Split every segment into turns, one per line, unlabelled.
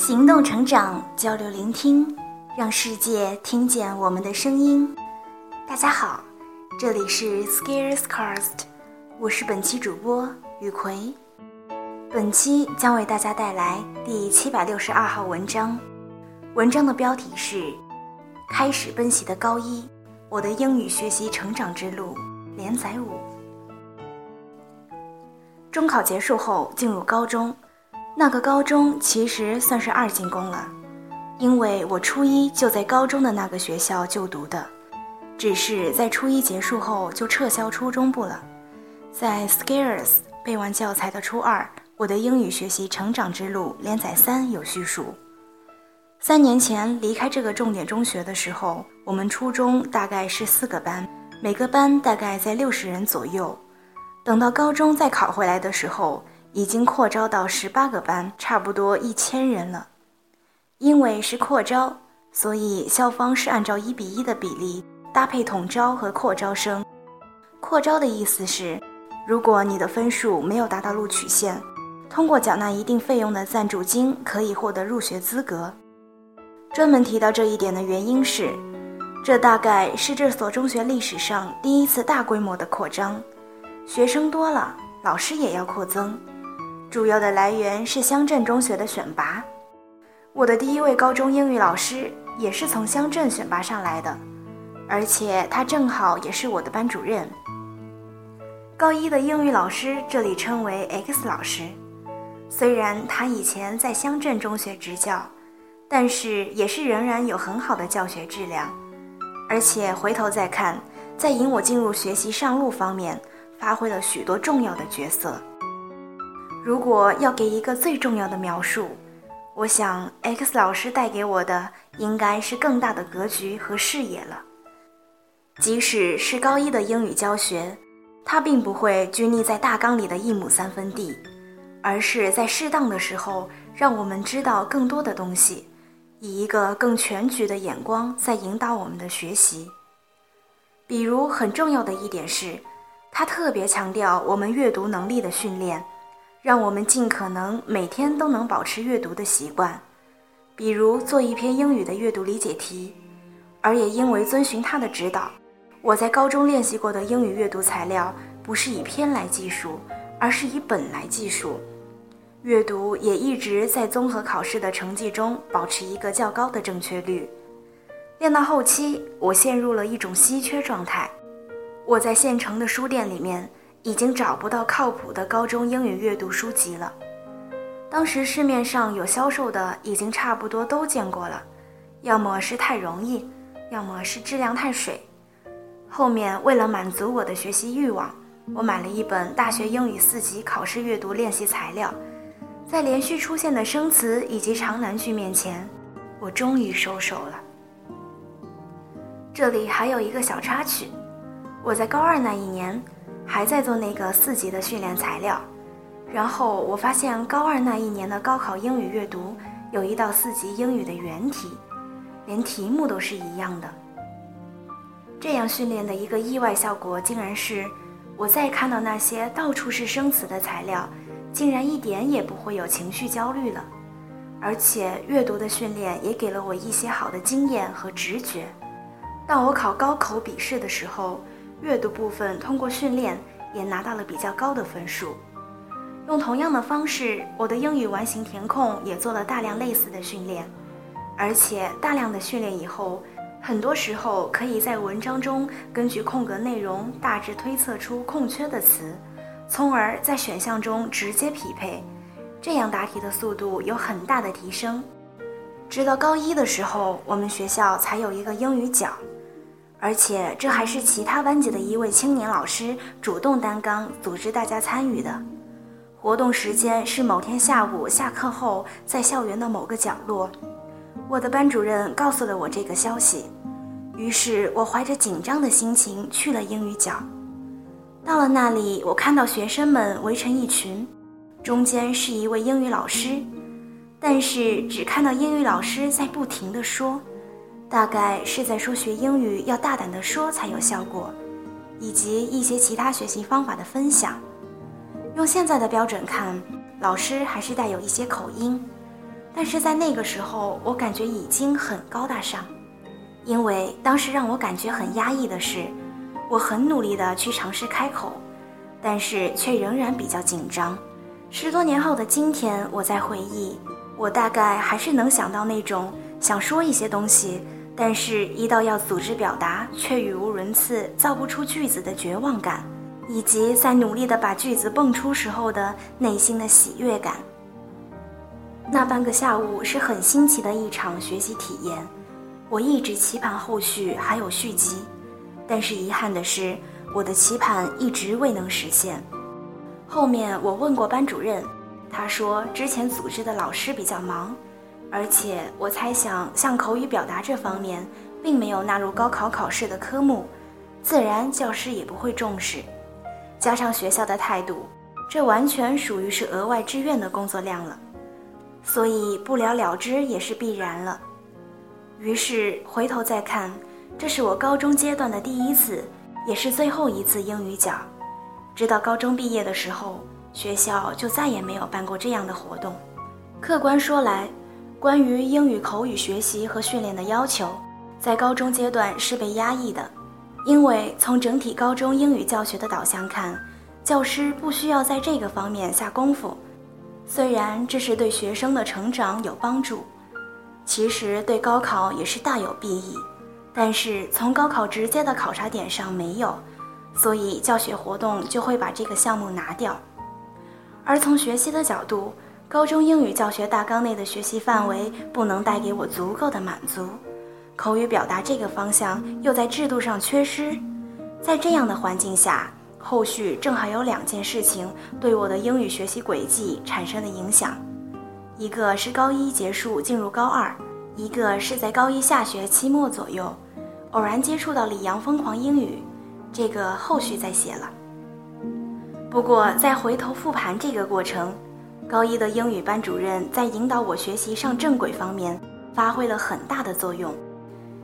行动成长，交流聆听，让世界听见我们的声音。大家好，这里是 Scarescast，我是本期主播雨葵。本期将为大家带来第七百六十二号文章，文章的标题是《开始奔袭的高一：我的英语学习成长之路》连载五。中考结束后进入高中。那个高中其实算是二进宫了，因为我初一就在高中的那个学校就读的，只是在初一结束后就撤销初中部了。在 Scares 背完教材的初二，我的英语学习成长之路连载三有叙述。三年前离开这个重点中学的时候，我们初中大概是四个班，每个班大概在六十人左右。等到高中再考回来的时候。已经扩招到十八个班，差不多一千人了。因为是扩招，所以校方是按照一比一的比例搭配统招和扩招生。扩招的意思是，如果你的分数没有达到录取线，通过缴纳一定费用的赞助金可以获得入学资格。专门提到这一点的原因是，这大概是这所中学历史上第一次大规模的扩张，学生多了，老师也要扩增。主要的来源是乡镇中学的选拔，我的第一位高中英语老师也是从乡镇选拔上来的，而且他正好也是我的班主任。高一的英语老师这里称为 X 老师，虽然他以前在乡镇中学执教，但是也是仍然有很好的教学质量，而且回头再看，在引我进入学习上路方面，发挥了许多重要的角色。如果要给一个最重要的描述，我想 X 老师带给我的应该是更大的格局和视野了。即使是高一的英语教学，它并不会拘泥在大纲里的一亩三分地，而是在适当的时候让我们知道更多的东西，以一个更全局的眼光在引导我们的学习。比如很重要的一点是，他特别强调我们阅读能力的训练。让我们尽可能每天都能保持阅读的习惯，比如做一篇英语的阅读理解题。而也因为遵循他的指导，我在高中练习过的英语阅读材料不是以篇来计数，而是以本来计数。阅读也一直在综合考试的成绩中保持一个较高的正确率。练到后期，我陷入了一种稀缺状态。我在县城的书店里面。已经找不到靠谱的高中英语阅读书籍了。当时市面上有销售的，已经差不多都见过了，要么是太容易，要么是质量太水。后面为了满足我的学习欲望，我买了一本大学英语四级考试阅读练习材料。在连续出现的生词以及长难句面前，我终于收手了。这里还有一个小插曲，我在高二那一年。还在做那个四级的训练材料，然后我发现高二那一年的高考英语阅读有一道四级英语的原题，连题目都是一样的。这样训练的一个意外效果，竟然是我再看到那些到处是生词的材料，竟然一点也不会有情绪焦虑了，而且阅读的训练也给了我一些好的经验和直觉。当我考高考笔试的时候。阅读部分通过训练也拿到了比较高的分数。用同样的方式，我的英语完形填空也做了大量类似的训练，而且大量的训练以后，很多时候可以在文章中根据空格内容大致推测出空缺的词，从而在选项中直接匹配，这样答题的速度有很大的提升。直到高一的时候，我们学校才有一个英语角。而且这还是其他班级的一位青年老师主动担纲组织大家参与的。活动时间是某天下午下课后，在校园的某个角落。我的班主任告诉了我这个消息，于是我怀着紧张的心情去了英语角。到了那里，我看到学生们围成一群，中间是一位英语老师，但是只看到英语老师在不停地说。大概是在说学英语要大胆地说才有效果，以及一些其他学习方法的分享。用现在的标准看，老师还是带有一些口音。但是在那个时候，我感觉已经很高大上，因为当时让我感觉很压抑的是，我很努力的去尝试开口，但是却仍然比较紧张。十多年后的今天，我在回忆，我大概还是能想到那种想说一些东西，但是一到要组织表达却语无伦次、造不出句子的绝望感，以及在努力的把句子蹦出时候的内心的喜悦感。那半个下午是很新奇的一场学习体验，我一直期盼后续还有续集，但是遗憾的是，我的期盼一直未能实现。后面我问过班主任，他说之前组织的老师比较忙，而且我猜想像口语表达这方面并没有纳入高考考试的科目，自然教师也不会重视。加上学校的态度，这完全属于是额外志愿的工作量了，所以不了了之也是必然了。于是回头再看，这是我高中阶段的第一次，也是最后一次英语角。直到高中毕业的时候，学校就再也没有办过这样的活动。客观说来，关于英语口语学习和训练的要求，在高中阶段是被压抑的，因为从整体高中英语教学的导向看，教师不需要在这个方面下功夫。虽然这是对学生的成长有帮助，其实对高考也是大有裨益，但是从高考直接的考察点上没有。所以教学活动就会把这个项目拿掉，而从学习的角度，高中英语教学大纲内的学习范围不能带给我足够的满足，口语表达这个方向又在制度上缺失，在这样的环境下，后续正好有两件事情对我的英语学习轨迹产生了影响，一个是高一结束进入高二，一个是在高一下学期末左右，偶然接触到李阳疯狂英语。这个后续再写了。不过，在回头复盘这个过程，高一的英语班主任在引导我学习上正轨方面发挥了很大的作用。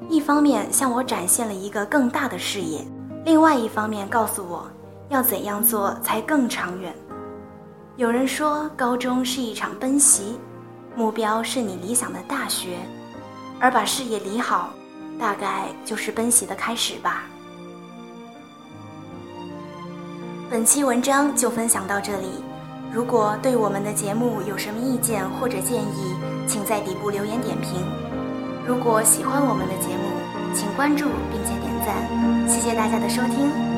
一方面向我展现了一个更大的视野，另外一方面告诉我要怎样做才更长远。有人说，高中是一场奔袭，目标是你理想的大学，而把视野理好，大概就是奔袭的开始吧。本期文章就分享到这里。如果对我们的节目有什么意见或者建议，请在底部留言点评。如果喜欢我们的节目，请关注并且点赞。谢谢大家的收听。